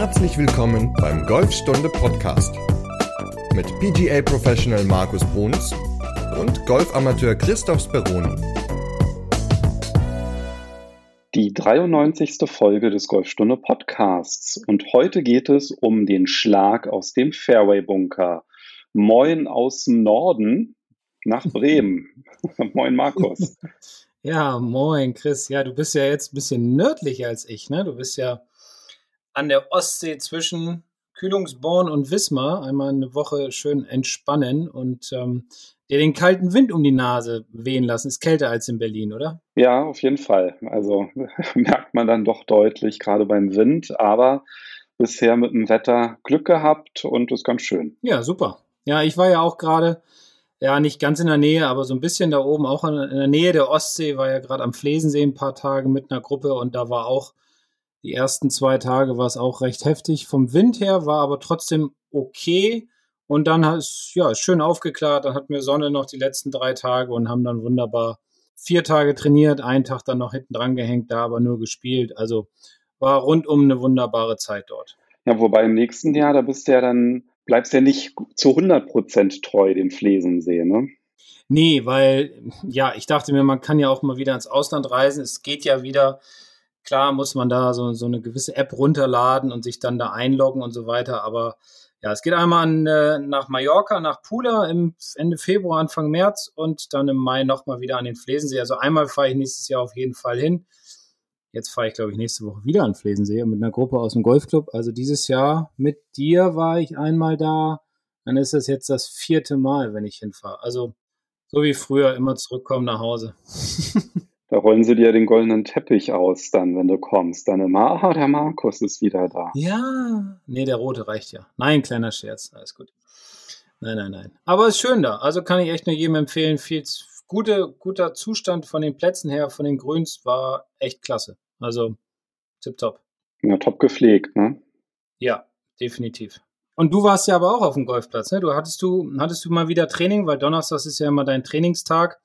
Herzlich willkommen beim Golfstunde Podcast mit PGA Professional Markus Bruns und Golfamateur Christoph Speroni. Die 93. Folge des Golfstunde Podcasts und heute geht es um den Schlag aus dem Fairway Bunker. Moin aus dem Norden nach Bremen. moin Markus. Ja, moin Chris. Ja, du bist ja jetzt ein bisschen nördlicher als ich, ne? Du bist ja an der Ostsee zwischen Kühlungsborn und Wismar einmal eine Woche schön entspannen und ähm, dir den kalten Wind um die Nase wehen lassen. Ist kälter als in Berlin, oder? Ja, auf jeden Fall. Also merkt man dann doch deutlich, gerade beim Wind, aber bisher mit dem Wetter Glück gehabt und ist ganz schön. Ja, super. Ja, ich war ja auch gerade, ja, nicht ganz in der Nähe, aber so ein bisschen da oben, auch in der Nähe der Ostsee, war ja gerade am Flesensee ein paar Tage mit einer Gruppe und da war auch die ersten zwei Tage war es auch recht heftig. Vom Wind her war aber trotzdem okay. Und dann hat es ja schön aufgeklärt. Dann hatten wir Sonne noch die letzten drei Tage und haben dann wunderbar vier Tage trainiert, einen Tag dann noch hinten dran gehängt, da aber nur gespielt. Also war rundum eine wunderbare Zeit dort. Ja, wobei im nächsten Jahr, da bist du ja dann, bleibst ja nicht zu 100 Prozent treu dem Flesensee, ne? Nee, weil, ja, ich dachte mir, man kann ja auch mal wieder ins Ausland reisen. Es geht ja wieder Klar muss man da so, so eine gewisse App runterladen und sich dann da einloggen und so weiter, aber ja, es geht einmal an, äh, nach Mallorca, nach Pula im Ende Februar, Anfang März und dann im Mai nochmal wieder an den Flesensee. Also einmal fahre ich nächstes Jahr auf jeden Fall hin. Jetzt fahre ich, glaube ich, nächste Woche wieder an Flesensee mit einer Gruppe aus dem Golfclub. Also dieses Jahr mit dir war ich einmal da. Dann ist das jetzt das vierte Mal, wenn ich hinfahre. Also so wie früher, immer zurückkommen nach Hause. Da rollen sie dir den goldenen Teppich aus, dann, wenn du kommst. Dann immer, ah, der Markus ist wieder da. Ja, nee, der rote reicht ja. Nein, kleiner Scherz, alles gut. Nein, nein, nein. Aber es ist schön da. Also kann ich echt nur jedem empfehlen. Viel gute, guter Zustand von den Plätzen her, von den Grüns war echt klasse. Also tipptopp. Ja, top gepflegt, ne? Ja, definitiv. Und du warst ja aber auch auf dem Golfplatz, ne? Du hattest du, hattest du mal wieder Training, weil Donnerstag ist ja immer dein Trainingstag.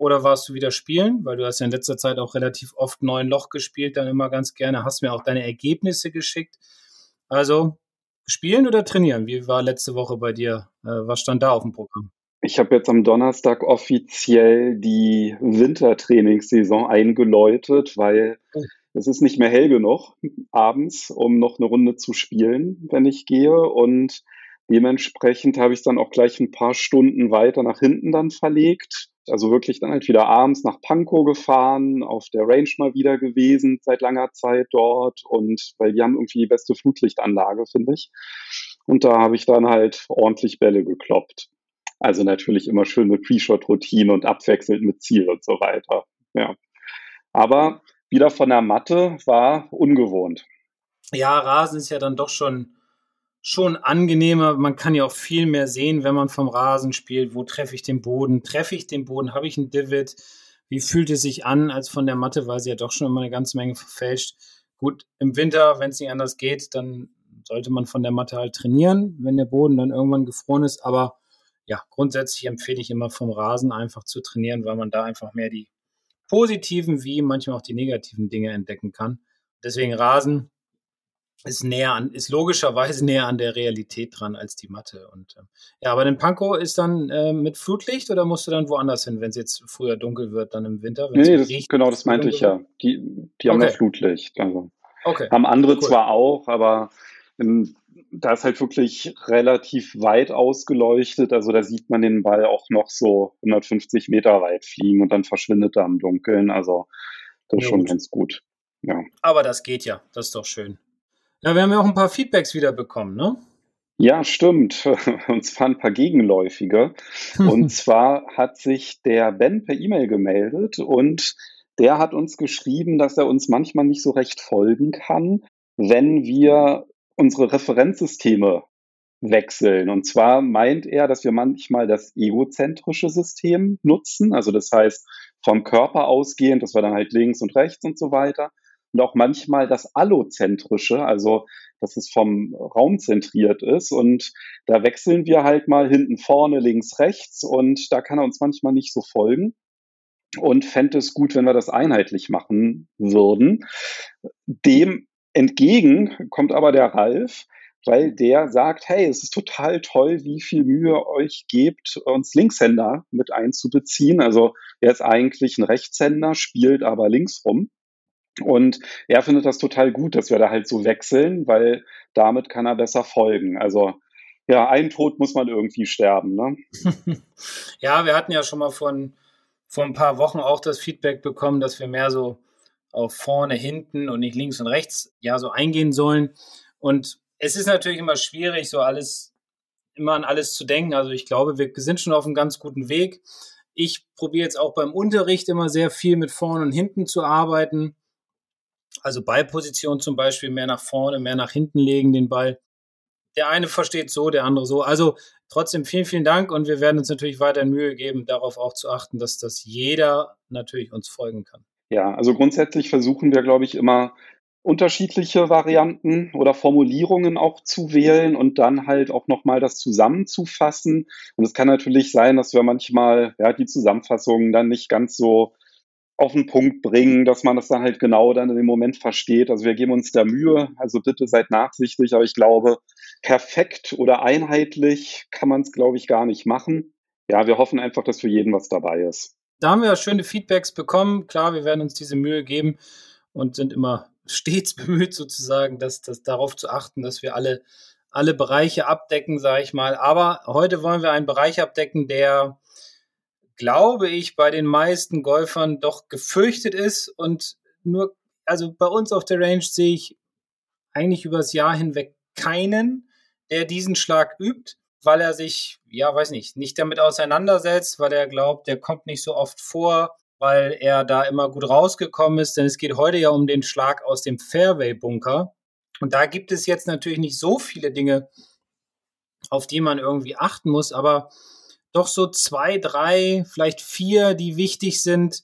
Oder warst du wieder spielen? Weil du hast ja in letzter Zeit auch relativ oft neun Loch gespielt, dann immer ganz gerne. Hast mir auch deine Ergebnisse geschickt. Also spielen oder trainieren? Wie war letzte Woche bei dir? Äh, was stand da auf dem Programm? Ich habe jetzt am Donnerstag offiziell die Wintertrainingssaison eingeläutet, weil oh. es ist nicht mehr hell genug abends, um noch eine Runde zu spielen, wenn ich gehe. Und dementsprechend habe ich dann auch gleich ein paar Stunden weiter nach hinten dann verlegt also wirklich dann halt wieder abends nach Pankow gefahren, auf der Range mal wieder gewesen, seit langer Zeit dort und weil die haben irgendwie die beste Flutlichtanlage, finde ich. Und da habe ich dann halt ordentlich Bälle gekloppt. Also natürlich immer schön mit Pre-Shot-Routine und abwechselnd mit Ziel und so weiter. Ja. Aber wieder von der Matte war ungewohnt. Ja, Rasen ist ja dann doch schon schon angenehmer. Man kann ja auch viel mehr sehen, wenn man vom Rasen spielt. Wo treffe ich den Boden? Treffe ich den Boden? Habe ich einen Divid? Wie fühlt es sich an als von der Matte, weil sie ja doch schon immer eine ganze Menge verfälscht. Gut, im Winter, wenn es nicht anders geht, dann sollte man von der Matte halt trainieren, wenn der Boden dann irgendwann gefroren ist. Aber ja, grundsätzlich empfehle ich immer vom Rasen einfach zu trainieren, weil man da einfach mehr die positiven wie manchmal auch die negativen Dinge entdecken kann. Deswegen Rasen ist näher an, ist logischerweise näher an der Realität dran als die Matte. Und ähm, ja, aber den Pankow ist dann äh, mit Flutlicht oder musst du dann woanders hin, wenn es jetzt früher dunkel wird, dann im Winter? Nee, das, genau, das meinte ich ja. Die, die haben okay. ja Flutlicht. Also. Okay. Haben andere cool. zwar auch, aber im, da ist halt wirklich relativ weit ausgeleuchtet. Also da sieht man den Ball auch noch so 150 Meter weit fliegen und dann verschwindet er im Dunkeln. Also das ist ja, schon gut. ganz gut. Ja. Aber das geht ja. Das ist doch schön. Ja, wir haben ja auch ein paar Feedbacks wieder bekommen, ne? Ja, stimmt. Und zwar ein paar gegenläufige. Und zwar hat sich der Ben per E-Mail gemeldet und der hat uns geschrieben, dass er uns manchmal nicht so recht folgen kann, wenn wir unsere Referenzsysteme wechseln. Und zwar meint er, dass wir manchmal das egozentrische System nutzen, also das heißt vom Körper ausgehend, dass wir dann halt links und rechts und so weiter und auch manchmal das Allozentrische, also dass es vom Raum zentriert ist. Und da wechseln wir halt mal hinten vorne, links, rechts und da kann er uns manchmal nicht so folgen und fände es gut, wenn wir das einheitlich machen würden. Dem entgegen kommt aber der Ralf, weil der sagt, hey, es ist total toll, wie viel Mühe euch gebt, uns Linkshänder mit einzubeziehen. Also er ist eigentlich ein Rechtshänder, spielt aber links rum. Und er findet das total gut, dass wir da halt so wechseln, weil damit kann er besser folgen. Also ja, ein Tod muss man irgendwie sterben. Ne? ja, wir hatten ja schon mal von, vor ein paar Wochen auch das Feedback bekommen, dass wir mehr so auf vorne, hinten und nicht links und rechts ja so eingehen sollen. Und es ist natürlich immer schwierig, so alles, immer an alles zu denken. Also ich glaube, wir sind schon auf einem ganz guten Weg. Ich probiere jetzt auch beim Unterricht immer sehr viel mit vorne und hinten zu arbeiten. Also Ballposition zum Beispiel mehr nach vorne, mehr nach hinten legen den Ball der eine versteht so, der andere so. Also trotzdem vielen, vielen Dank und wir werden uns natürlich weiter Mühe geben, darauf auch zu achten, dass das jeder natürlich uns folgen kann. Ja, also grundsätzlich versuchen wir, glaube ich, immer unterschiedliche Varianten oder Formulierungen auch zu wählen und dann halt auch nochmal das zusammenzufassen. Und es kann natürlich sein, dass wir manchmal ja, die Zusammenfassungen dann nicht ganz so auf den Punkt bringen, dass man das dann halt genau dann in dem Moment versteht. Also wir geben uns da Mühe, also bitte seid nachsichtig, aber ich glaube, perfekt oder einheitlich kann man es, glaube ich, gar nicht machen. Ja, wir hoffen einfach, dass für jeden was dabei ist. Da haben wir schöne Feedbacks bekommen. Klar, wir werden uns diese Mühe geben und sind immer stets bemüht, sozusagen, dass, dass darauf zu achten, dass wir alle, alle Bereiche abdecken, sage ich mal. Aber heute wollen wir einen Bereich abdecken, der glaube ich, bei den meisten Golfern doch gefürchtet ist und nur, also bei uns auf der Range sehe ich eigentlich übers Jahr hinweg keinen, der diesen Schlag übt, weil er sich, ja, weiß nicht, nicht damit auseinandersetzt, weil er glaubt, der kommt nicht so oft vor, weil er da immer gut rausgekommen ist, denn es geht heute ja um den Schlag aus dem Fairway-Bunker. Und da gibt es jetzt natürlich nicht so viele Dinge, auf die man irgendwie achten muss, aber doch so zwei, drei, vielleicht vier, die wichtig sind,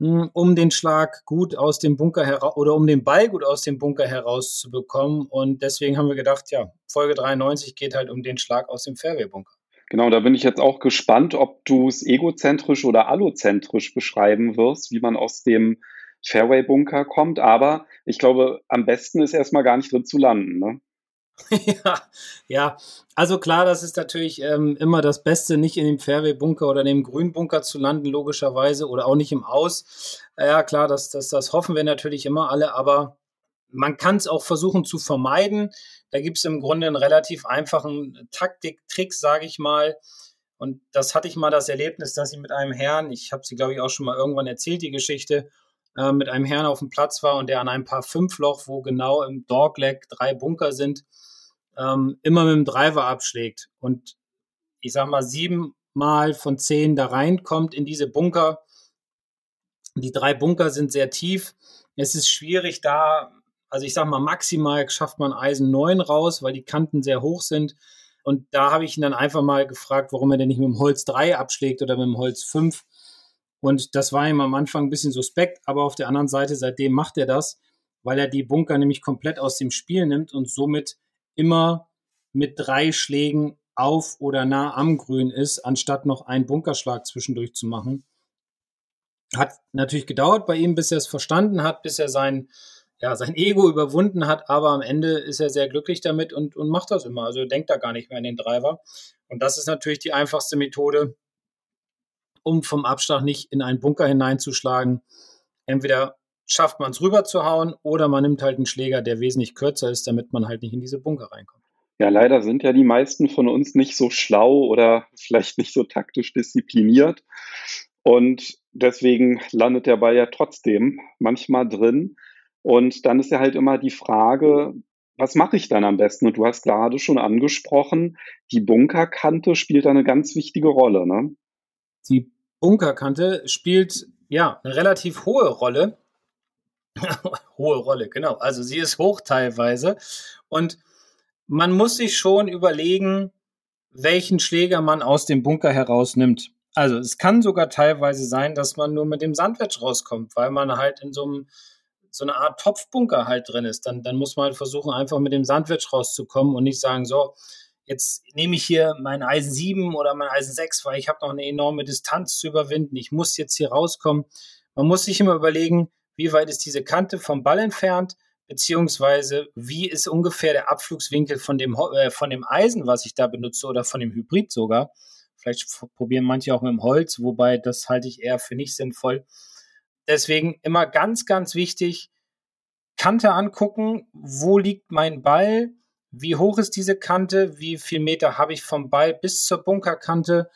hm, um den Schlag gut aus dem Bunker heraus oder um den Ball gut aus dem Bunker herauszubekommen. Und deswegen haben wir gedacht, ja, Folge 93 geht halt um den Schlag aus dem Fairway-Bunker. Genau, da bin ich jetzt auch gespannt, ob du es egozentrisch oder allozentrisch beschreiben wirst, wie man aus dem Fairway-Bunker kommt. Aber ich glaube, am besten ist erstmal gar nicht drin zu landen. Ne? ja, ja, also klar, das ist natürlich ähm, immer das Beste, nicht in dem Fairway-Bunker oder in dem Grünbunker zu landen, logischerweise, oder auch nicht im Aus. Ja, klar, das, das, das hoffen wir natürlich immer alle, aber man kann es auch versuchen zu vermeiden. Da gibt es im Grunde einen relativ einfachen Taktik-Trick, sage ich mal. Und das hatte ich mal das Erlebnis, dass ich mit einem Herrn, ich habe sie, glaube ich, auch schon mal irgendwann erzählt, die Geschichte, äh, mit einem Herrn auf dem Platz war und der an ein paar Fünfloch, wo genau im Dogleg drei Bunker sind, ähm, immer mit dem Driver abschlägt und ich sag mal sieben Mal von zehn da reinkommt in diese Bunker. Die drei Bunker sind sehr tief. Es ist schwierig da, also ich sag mal maximal schafft man Eisen 9 raus, weil die Kanten sehr hoch sind. Und da habe ich ihn dann einfach mal gefragt, warum er denn nicht mit dem Holz 3 abschlägt oder mit dem Holz 5. Und das war ihm am Anfang ein bisschen suspekt, aber auf der anderen Seite, seitdem macht er das, weil er die Bunker nämlich komplett aus dem Spiel nimmt und somit immer mit drei Schlägen auf oder nah am Grün ist, anstatt noch einen Bunkerschlag zwischendurch zu machen. Hat natürlich gedauert bei ihm, bis er es verstanden hat, bis er sein, ja, sein Ego überwunden hat, aber am Ende ist er sehr glücklich damit und, und macht das immer. Also denkt da gar nicht mehr an den Driver. Und das ist natürlich die einfachste Methode, um vom Abschlag nicht in einen Bunker hineinzuschlagen. Entweder schafft man es rüber zu hauen oder man nimmt halt einen Schläger, der wesentlich kürzer ist, damit man halt nicht in diese Bunker reinkommt. Ja, leider sind ja die meisten von uns nicht so schlau oder vielleicht nicht so taktisch diszipliniert. Und deswegen landet der Ball ja trotzdem manchmal drin. Und dann ist ja halt immer die Frage, was mache ich dann am besten? Und du hast gerade schon angesprochen, die Bunkerkante spielt da eine ganz wichtige Rolle. Ne? Die Bunkerkante spielt ja eine relativ hohe Rolle. hohe Rolle, genau. Also sie ist hoch teilweise. Und man muss sich schon überlegen, welchen Schläger man aus dem Bunker herausnimmt. Also es kann sogar teilweise sein, dass man nur mit dem Sandwich rauskommt, weil man halt in so einem so eine Art Topfbunker halt drin ist. Dann, dann muss man halt versuchen, einfach mit dem Sandwich rauszukommen und nicht sagen, so, jetzt nehme ich hier mein Eisen 7 oder mein Eisen 6, weil ich habe noch eine enorme Distanz zu überwinden. Ich muss jetzt hier rauskommen. Man muss sich immer überlegen, wie weit ist diese Kante vom Ball entfernt, beziehungsweise wie ist ungefähr der Abflugswinkel von dem, äh, von dem Eisen, was ich da benutze oder von dem Hybrid sogar. Vielleicht probieren manche auch mit dem Holz, wobei das halte ich eher für nicht sinnvoll. Deswegen immer ganz, ganz wichtig, Kante angucken, wo liegt mein Ball, wie hoch ist diese Kante, wie viel Meter habe ich vom Ball bis zur Bunkerkante,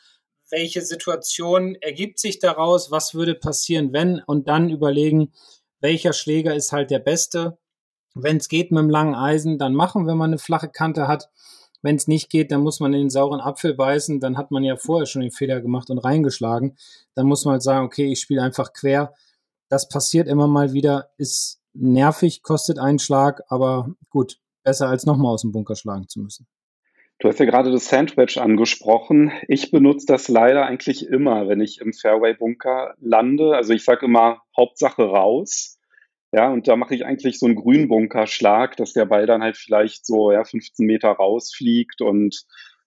welche Situation ergibt sich daraus, was würde passieren, wenn und dann überlegen, welcher Schläger ist halt der beste. Wenn es geht mit dem langen Eisen, dann machen, wenn man eine flache Kante hat. Wenn es nicht geht, dann muss man in den sauren Apfel beißen. Dann hat man ja vorher schon den Fehler gemacht und reingeschlagen. Dann muss man halt sagen, okay, ich spiele einfach quer. Das passiert immer mal wieder, ist nervig, kostet einen Schlag, aber gut, besser als nochmal aus dem Bunker schlagen zu müssen. Du hast ja gerade das Sandwich angesprochen. Ich benutze das leider eigentlich immer, wenn ich im Fairway-Bunker lande. Also ich sage immer Hauptsache raus. Ja, und da mache ich eigentlich so einen Grünbunkerschlag, dass der Ball dann halt vielleicht so ja, 15 Meter rausfliegt und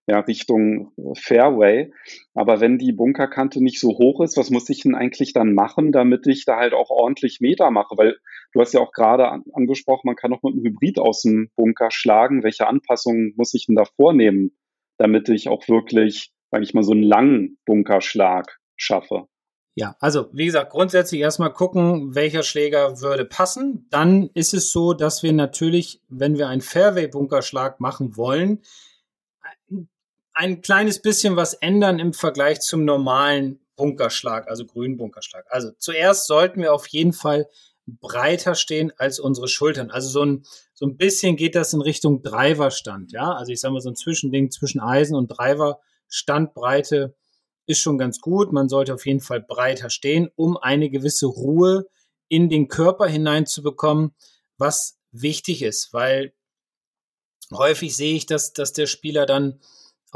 ja, Richtung Fairway. Aber wenn die Bunkerkante nicht so hoch ist, was muss ich denn eigentlich dann machen, damit ich da halt auch ordentlich Meter mache? Weil du hast ja auch gerade an, angesprochen, man kann auch mit einem Hybrid aus dem Bunker schlagen. Welche Anpassungen muss ich denn da vornehmen, damit ich auch wirklich, sage ich mal, so einen langen Bunkerschlag schaffe? Ja, also wie gesagt, grundsätzlich erstmal gucken, welcher Schläger würde passen. Dann ist es so, dass wir natürlich, wenn wir einen Fairway-Bunkerschlag machen wollen, ein kleines bisschen was ändern im Vergleich zum normalen Bunkerschlag, also grünen Bunkerschlag. Also zuerst sollten wir auf jeden Fall breiter stehen als unsere Schultern. Also so ein, so ein bisschen geht das in Richtung Driverstand, ja. Also ich sage mal so ein Zwischending zwischen Eisen und Driver. Standbreite ist schon ganz gut. Man sollte auf jeden Fall breiter stehen, um eine gewisse Ruhe in den Körper hineinzubekommen, was wichtig ist, weil häufig sehe ich, dass, dass der Spieler dann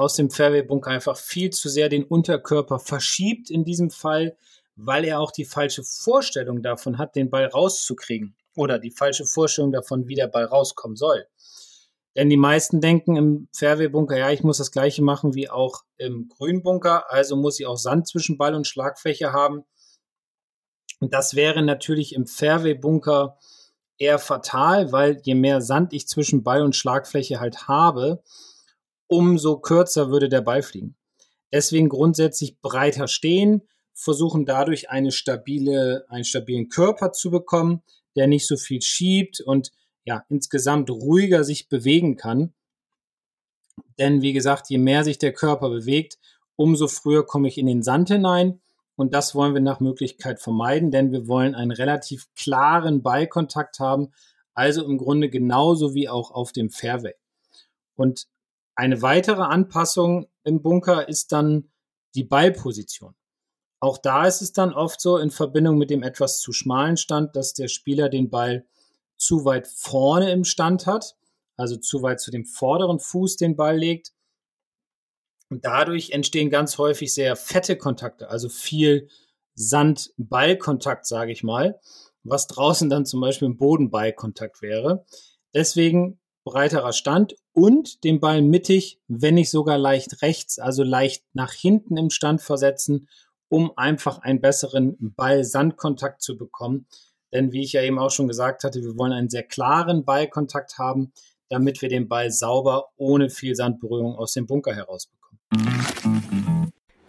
aus dem Fairway-Bunker einfach viel zu sehr den Unterkörper verschiebt in diesem Fall, weil er auch die falsche Vorstellung davon hat, den Ball rauszukriegen oder die falsche Vorstellung davon, wie der Ball rauskommen soll. Denn die meisten denken im Fairway-Bunker, ja, ich muss das gleiche machen wie auch im Grünbunker, also muss ich auch Sand zwischen Ball und Schlagfläche haben. Und das wäre natürlich im Fairway-Bunker eher fatal, weil je mehr Sand ich zwischen Ball und Schlagfläche halt habe, umso kürzer würde der Ball fliegen. Deswegen grundsätzlich breiter stehen, versuchen dadurch eine stabile, einen stabilen Körper zu bekommen, der nicht so viel schiebt und ja, insgesamt ruhiger sich bewegen kann. Denn wie gesagt, je mehr sich der Körper bewegt, umso früher komme ich in den Sand hinein. Und das wollen wir nach Möglichkeit vermeiden, denn wir wollen einen relativ klaren Ballkontakt haben, also im Grunde genauso wie auch auf dem Fairway. Und eine weitere Anpassung im Bunker ist dann die Ballposition. Auch da ist es dann oft so in Verbindung mit dem etwas zu schmalen Stand, dass der Spieler den Ball zu weit vorne im Stand hat, also zu weit zu dem vorderen Fuß den Ball legt. Und dadurch entstehen ganz häufig sehr fette Kontakte, also viel Sand-Ball-Kontakt, sage ich mal, was draußen dann zum Beispiel ein Boden-Ball-Kontakt wäre. Deswegen breiterer Stand und den Ball mittig, wenn nicht sogar leicht rechts, also leicht nach hinten im Stand versetzen, um einfach einen besseren Ball-Sandkontakt zu bekommen. Denn wie ich ja eben auch schon gesagt hatte, wir wollen einen sehr klaren Ballkontakt haben, damit wir den Ball sauber ohne viel Sandberührung aus dem Bunker herausbekommen.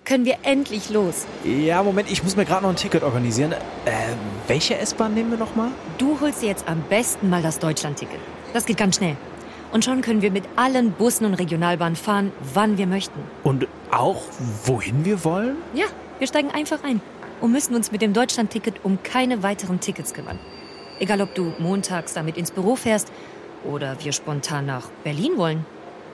Können wir endlich los? Ja, Moment, ich muss mir gerade noch ein Ticket organisieren. Äh, welche S-Bahn nehmen wir nochmal? Du holst dir jetzt am besten mal das Deutschland-Ticket. Das geht ganz schnell. Und schon können wir mit allen Bussen und Regionalbahnen fahren, wann wir möchten. Und auch wohin wir wollen? Ja, wir steigen einfach ein und müssen uns mit dem Deutschland-Ticket um keine weiteren Tickets kümmern. Egal, ob du montags damit ins Büro fährst oder wir spontan nach Berlin wollen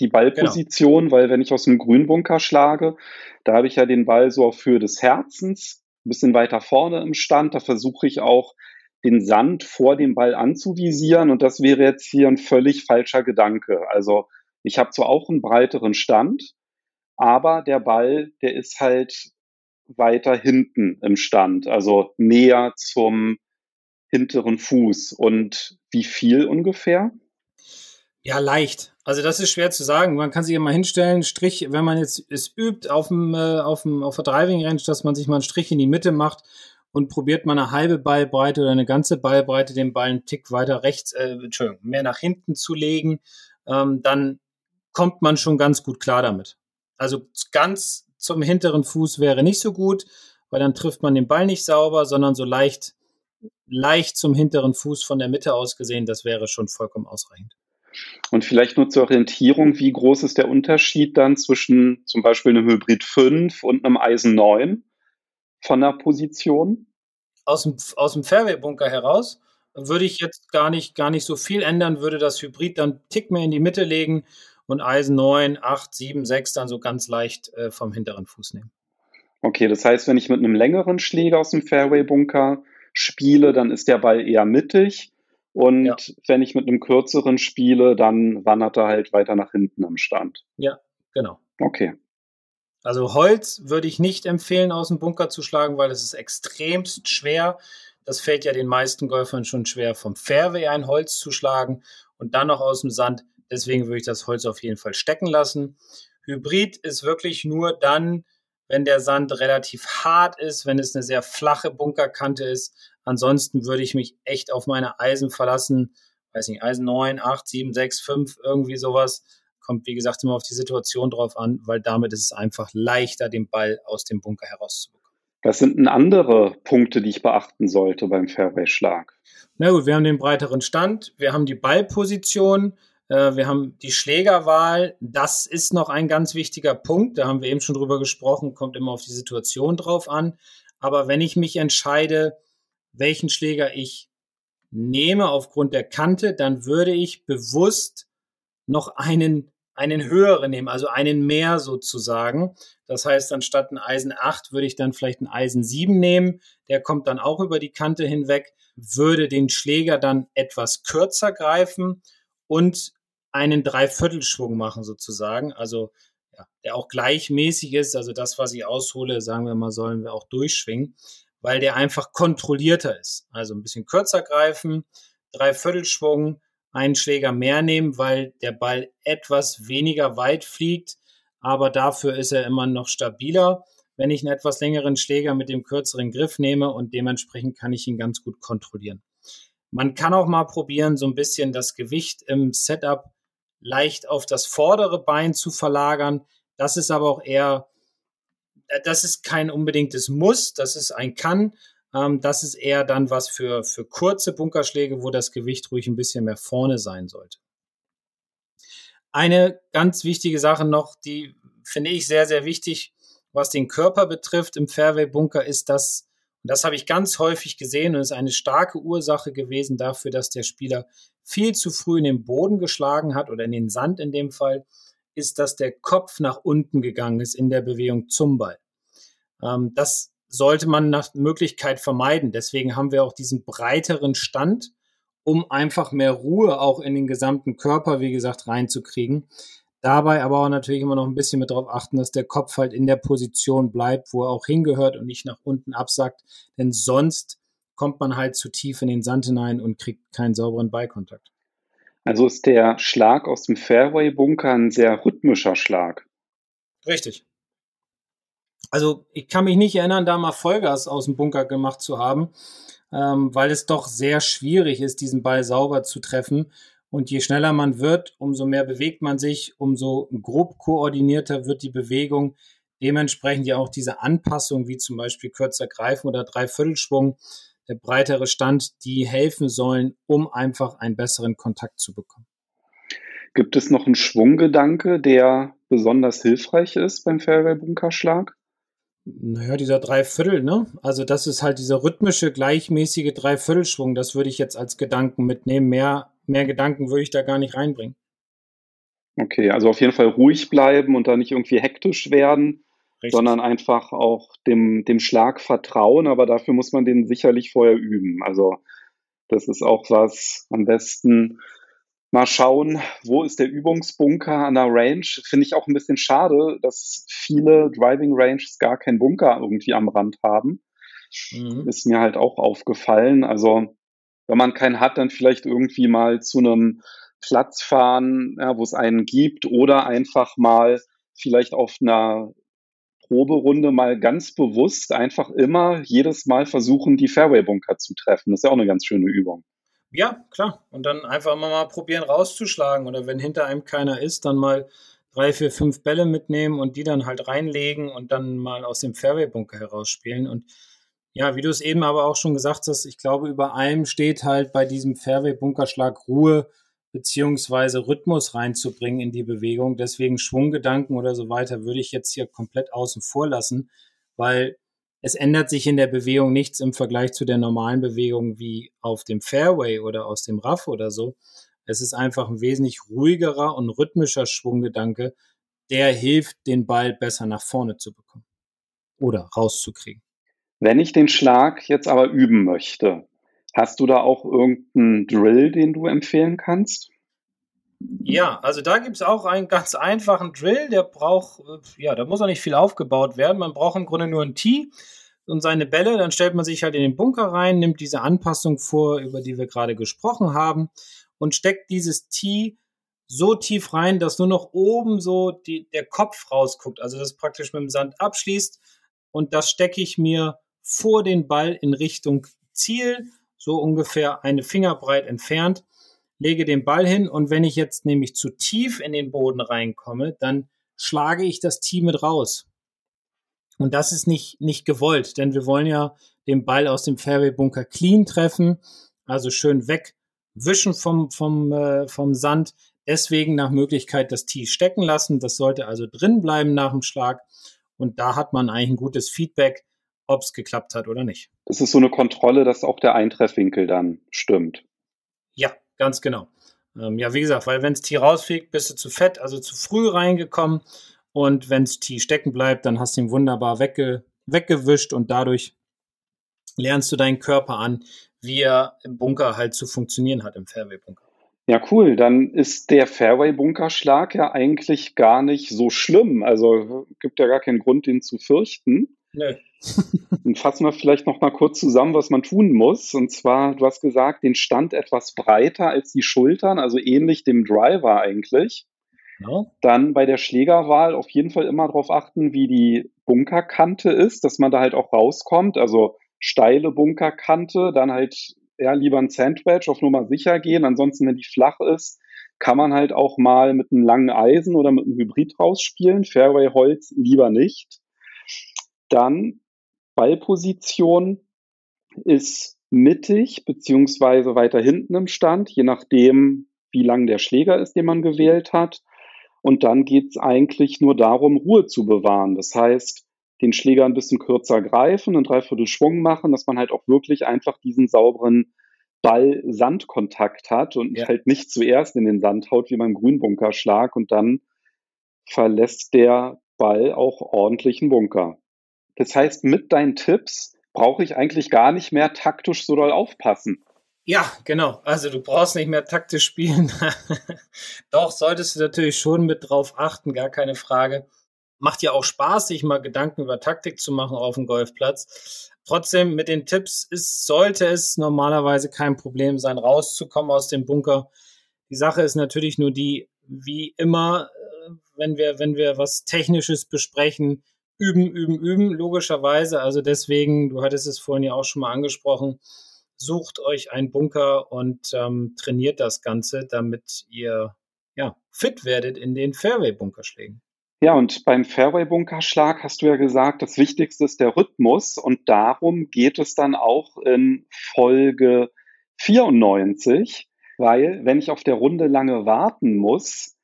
die Ballposition, genau. weil wenn ich aus dem Grünbunker schlage, da habe ich ja den Ball so auf Höhe des Herzens, ein bisschen weiter vorne im Stand. Da versuche ich auch den Sand vor dem Ball anzuvisieren und das wäre jetzt hier ein völlig falscher Gedanke. Also Ich habe zwar auch einen breiteren Stand, aber der Ball, der ist halt weiter hinten im Stand, also näher zum hinteren Fuß. Und wie viel ungefähr? Ja, leicht. Also das ist schwer zu sagen. Man kann sich mal hinstellen, Strich, wenn man jetzt es übt auf dem, äh, auf dem, auf der Driving Range, dass man sich mal einen Strich in die Mitte macht und probiert mal eine halbe Ballbreite oder eine ganze Ballbreite den Ball einen Tick weiter rechts, äh, Entschuldigung, mehr nach hinten zu legen, ähm, dann kommt man schon ganz gut klar damit. Also ganz zum hinteren Fuß wäre nicht so gut, weil dann trifft man den Ball nicht sauber, sondern so leicht, leicht zum hinteren Fuß von der Mitte aus gesehen, das wäre schon vollkommen ausreichend. Und vielleicht nur zur Orientierung, wie groß ist der Unterschied dann zwischen zum Beispiel einem Hybrid 5 und einem Eisen 9 von der Position? Aus dem, aus dem Fairway-Bunker heraus würde ich jetzt gar nicht, gar nicht so viel ändern, würde das Hybrid dann Tick mehr in die Mitte legen und Eisen 9, 8, 7, 6 dann so ganz leicht äh, vom hinteren Fuß nehmen. Okay, das heißt, wenn ich mit einem längeren Schläger aus dem Fairway-Bunker spiele, dann ist der Ball eher mittig. Und ja. wenn ich mit einem kürzeren spiele, dann wandert er halt weiter nach hinten am Stand. Ja, genau. Okay. Also Holz würde ich nicht empfehlen, aus dem Bunker zu schlagen, weil es ist extremst schwer. Das fällt ja den meisten Golfern schon schwer, vom Fairway ein Holz zu schlagen und dann noch aus dem Sand. Deswegen würde ich das Holz auf jeden Fall stecken lassen. Hybrid ist wirklich nur dann, wenn der Sand relativ hart ist, wenn es eine sehr flache Bunkerkante ist. Ansonsten würde ich mich echt auf meine Eisen verlassen. Weiß nicht, Eisen 9, 8, 7, 6, 5, irgendwie sowas. Kommt, wie gesagt, immer auf die Situation drauf an, weil damit ist es einfach leichter, den Ball aus dem Bunker herauszubekommen. Was sind andere Punkte, die ich beachten sollte beim Fairway-Schlag? Na gut, wir haben den breiteren Stand, wir haben die Ballposition, wir haben die Schlägerwahl. Das ist noch ein ganz wichtiger Punkt. Da haben wir eben schon drüber gesprochen. Kommt immer auf die Situation drauf an. Aber wenn ich mich entscheide, welchen Schläger ich nehme aufgrund der Kante, dann würde ich bewusst noch einen, einen höheren nehmen, also einen mehr sozusagen. Das heißt, anstatt ein Eisen 8 würde ich dann vielleicht ein Eisen 7 nehmen. Der kommt dann auch über die Kante hinweg, würde den Schläger dann etwas kürzer greifen und einen Dreiviertelschwung machen sozusagen. Also ja, der auch gleichmäßig ist. Also das, was ich aushole, sagen wir mal, sollen wir auch durchschwingen, weil der einfach kontrollierter ist. Also ein bisschen kürzer greifen, Dreiviertelschwung, einen Schläger mehr nehmen, weil der Ball etwas weniger weit fliegt, aber dafür ist er immer noch stabiler, wenn ich einen etwas längeren Schläger mit dem kürzeren Griff nehme und dementsprechend kann ich ihn ganz gut kontrollieren. Man kann auch mal probieren, so ein bisschen das Gewicht im Setup leicht auf das vordere Bein zu verlagern. Das ist aber auch eher, äh, das ist kein unbedingtes Muss, das ist ein Kann. Ähm, das ist eher dann was für, für kurze Bunkerschläge, wo das Gewicht ruhig ein bisschen mehr vorne sein sollte. Eine ganz wichtige Sache noch, die finde ich sehr, sehr wichtig, was den Körper betrifft im Fairway-Bunker, ist, dass, und das habe ich ganz häufig gesehen und ist eine starke Ursache gewesen dafür, dass der Spieler viel zu früh in den Boden geschlagen hat oder in den Sand in dem Fall, ist, dass der Kopf nach unten gegangen ist in der Bewegung zum Ball. Ähm, das sollte man nach Möglichkeit vermeiden. Deswegen haben wir auch diesen breiteren Stand, um einfach mehr Ruhe auch in den gesamten Körper, wie gesagt, reinzukriegen. Dabei aber auch natürlich immer noch ein bisschen mit darauf achten, dass der Kopf halt in der Position bleibt, wo er auch hingehört und nicht nach unten absackt. Denn sonst kommt man halt zu tief in den Sand hinein und kriegt keinen sauberen Ballkontakt. Also ist der Schlag aus dem Fairway-Bunker ein sehr rhythmischer Schlag. Richtig. Also ich kann mich nicht erinnern, da mal Vollgas aus dem Bunker gemacht zu haben, ähm, weil es doch sehr schwierig ist, diesen Ball sauber zu treffen. Und je schneller man wird, umso mehr bewegt man sich, umso grob koordinierter wird die Bewegung. Dementsprechend ja auch diese Anpassung, wie zum Beispiel kürzer greifen oder Dreiviertelschwung, breitere Stand, die helfen sollen, um einfach einen besseren Kontakt zu bekommen. Gibt es noch einen Schwunggedanke, der besonders hilfreich ist beim Fairway-Bunkerschlag? Naja, dieser Dreiviertel, ne? Also das ist halt dieser rhythmische, gleichmäßige Dreiviertelschwung. Das würde ich jetzt als Gedanken mitnehmen. Mehr, mehr Gedanken würde ich da gar nicht reinbringen. Okay, also auf jeden Fall ruhig bleiben und da nicht irgendwie hektisch werden. Richtig. sondern einfach auch dem, dem Schlag vertrauen, aber dafür muss man den sicherlich vorher üben. Also das ist auch was am besten Mal schauen, wo ist der Übungsbunker an der Range? Finde ich auch ein bisschen schade, dass viele Driving Ranges gar keinen Bunker irgendwie am Rand haben. Mhm. Ist mir halt auch aufgefallen. Also, wenn man keinen hat, dann vielleicht irgendwie mal zu einem Platz fahren, ja, wo es einen gibt oder einfach mal vielleicht auf einer Proberunde mal ganz bewusst einfach immer jedes Mal versuchen, die Fairway-Bunker zu treffen. Das ist ja auch eine ganz schöne Übung. Ja, klar. Und dann einfach mal, mal probieren rauszuschlagen. Oder wenn hinter einem keiner ist, dann mal drei, vier, fünf Bälle mitnehmen und die dann halt reinlegen und dann mal aus dem Fairway-Bunker herausspielen. Und ja, wie du es eben aber auch schon gesagt hast, ich glaube, über allem steht halt bei diesem Fairway-Bunkerschlag Ruhe beziehungsweise Rhythmus reinzubringen in die Bewegung. Deswegen Schwunggedanken oder so weiter würde ich jetzt hier komplett außen vor lassen, weil es ändert sich in der Bewegung nichts im Vergleich zu der normalen Bewegung wie auf dem Fairway oder aus dem Raff oder so. Es ist einfach ein wesentlich ruhigerer und rhythmischer Schwunggedanke, der hilft, den Ball besser nach vorne zu bekommen oder rauszukriegen. Wenn ich den Schlag jetzt aber üben möchte, Hast du da auch irgendeinen Drill, den du empfehlen kannst? Ja, also da gibt es auch einen ganz einfachen Drill, der braucht, äh, ja, da muss auch nicht viel aufgebaut werden. Man braucht im Grunde nur ein Tee und seine Bälle, dann stellt man sich halt in den Bunker rein, nimmt diese Anpassung vor, über die wir gerade gesprochen haben, und steckt dieses Tee so tief rein, dass nur noch oben so die, der Kopf rausguckt, also das praktisch mit dem Sand abschließt. Und das stecke ich mir vor den Ball in Richtung Ziel so ungefähr eine Fingerbreit entfernt, lege den Ball hin und wenn ich jetzt nämlich zu tief in den Boden reinkomme, dann schlage ich das Tee mit raus. Und das ist nicht, nicht gewollt, denn wir wollen ja den Ball aus dem Fairway-Bunker clean treffen, also schön wegwischen vom, vom, äh, vom Sand. Deswegen nach Möglichkeit das Tee stecken lassen. Das sollte also drin bleiben nach dem Schlag. Und da hat man eigentlich ein gutes Feedback, ob es geklappt hat oder nicht. Es ist so eine Kontrolle, dass auch der Eintreffwinkel dann stimmt. Ja, ganz genau. Ähm, ja, wie gesagt, weil wenn das Tee rausfliegt, bist du zu fett, also zu früh reingekommen. Und wenn das Tee stecken bleibt, dann hast du ihn wunderbar wegge weggewischt und dadurch lernst du deinen Körper an, wie er im Bunker halt zu funktionieren hat, im Fairway-Bunker. Ja, cool. Dann ist der Fairway-Bunkerschlag ja eigentlich gar nicht so schlimm. Also gibt ja gar keinen Grund, den zu fürchten. Nö. Dann fassen wir vielleicht noch mal kurz zusammen, was man tun muss. Und zwar, du hast gesagt, den Stand etwas breiter als die Schultern, also ähnlich dem Driver eigentlich. Genau. Dann bei der Schlägerwahl auf jeden Fall immer darauf achten, wie die Bunkerkante ist, dass man da halt auch rauskommt. Also steile Bunkerkante, dann halt eher lieber ein Sandwich auf Nummer sicher gehen. Ansonsten, wenn die flach ist, kann man halt auch mal mit einem langen Eisen oder mit einem Hybrid rausspielen. Fairway Holz lieber nicht. Dann Ballposition ist mittig beziehungsweise weiter hinten im Stand, je nachdem, wie lang der Schläger ist, den man gewählt hat. Und dann geht es eigentlich nur darum, Ruhe zu bewahren. Das heißt, den Schläger ein bisschen kürzer greifen, einen Dreiviertel Schwung machen, dass man halt auch wirklich einfach diesen sauberen Ball-Sandkontakt hat und ja. halt nicht zuerst in den Sand haut wie beim Grünbunkerschlag und dann verlässt der Ball auch ordentlichen Bunker. Das heißt, mit deinen Tipps brauche ich eigentlich gar nicht mehr taktisch so doll aufpassen. Ja, genau. Also du brauchst nicht mehr taktisch spielen. Doch, solltest du natürlich schon mit drauf achten, gar keine Frage. Macht ja auch Spaß, sich mal Gedanken über Taktik zu machen auf dem Golfplatz. Trotzdem, mit den Tipps ist, sollte es normalerweise kein Problem sein, rauszukommen aus dem Bunker. Die Sache ist natürlich nur die, wie immer, äh, wenn wir, wenn wir was Technisches besprechen, üben, üben, üben, logischerweise. Also deswegen, du hattest es vorhin ja auch schon mal angesprochen, sucht euch einen Bunker und ähm, trainiert das Ganze, damit ihr ja, fit werdet in den Fairway-Bunkerschlägen. Ja, und beim Fairway-Bunkerschlag hast du ja gesagt, das Wichtigste ist der Rhythmus und darum geht es dann auch in Folge 94, weil wenn ich auf der Runde lange warten muss,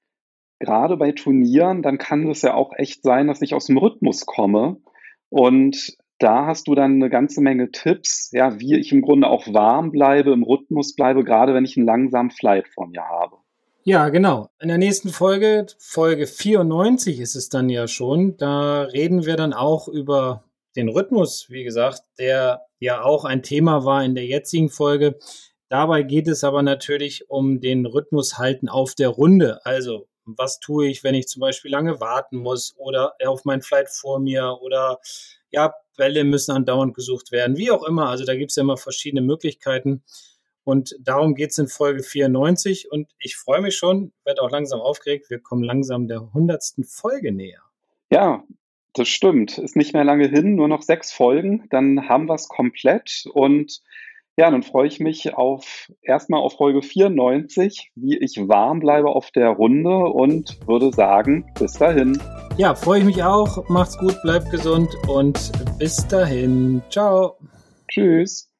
gerade bei Turnieren, dann kann es ja auch echt sein, dass ich aus dem Rhythmus komme. Und da hast du dann eine ganze Menge Tipps, ja, wie ich im Grunde auch warm bleibe, im Rhythmus bleibe, gerade wenn ich einen langsamen Flight vor mir habe. Ja, genau. In der nächsten Folge, Folge 94 ist es dann ja schon, da reden wir dann auch über den Rhythmus, wie gesagt, der ja auch ein Thema war in der jetzigen Folge. Dabei geht es aber natürlich um den Rhythmus halten auf der Runde. Also, was tue ich, wenn ich zum Beispiel lange warten muss oder auf mein Flight vor mir oder ja, Bälle müssen andauernd gesucht werden, wie auch immer. Also da gibt es ja immer verschiedene Möglichkeiten. Und darum geht es in Folge 94. Und ich freue mich schon, werde auch langsam aufgeregt. Wir kommen langsam der hundertsten Folge näher. Ja, das stimmt. Ist nicht mehr lange hin, nur noch sechs Folgen. Dann haben wir es komplett. Und ja, dann freue ich mich auf erstmal auf Folge 94, wie ich warm bleibe auf der Runde und würde sagen, bis dahin. Ja, freue ich mich auch. Macht's gut, bleibt gesund und bis dahin. Ciao. Tschüss.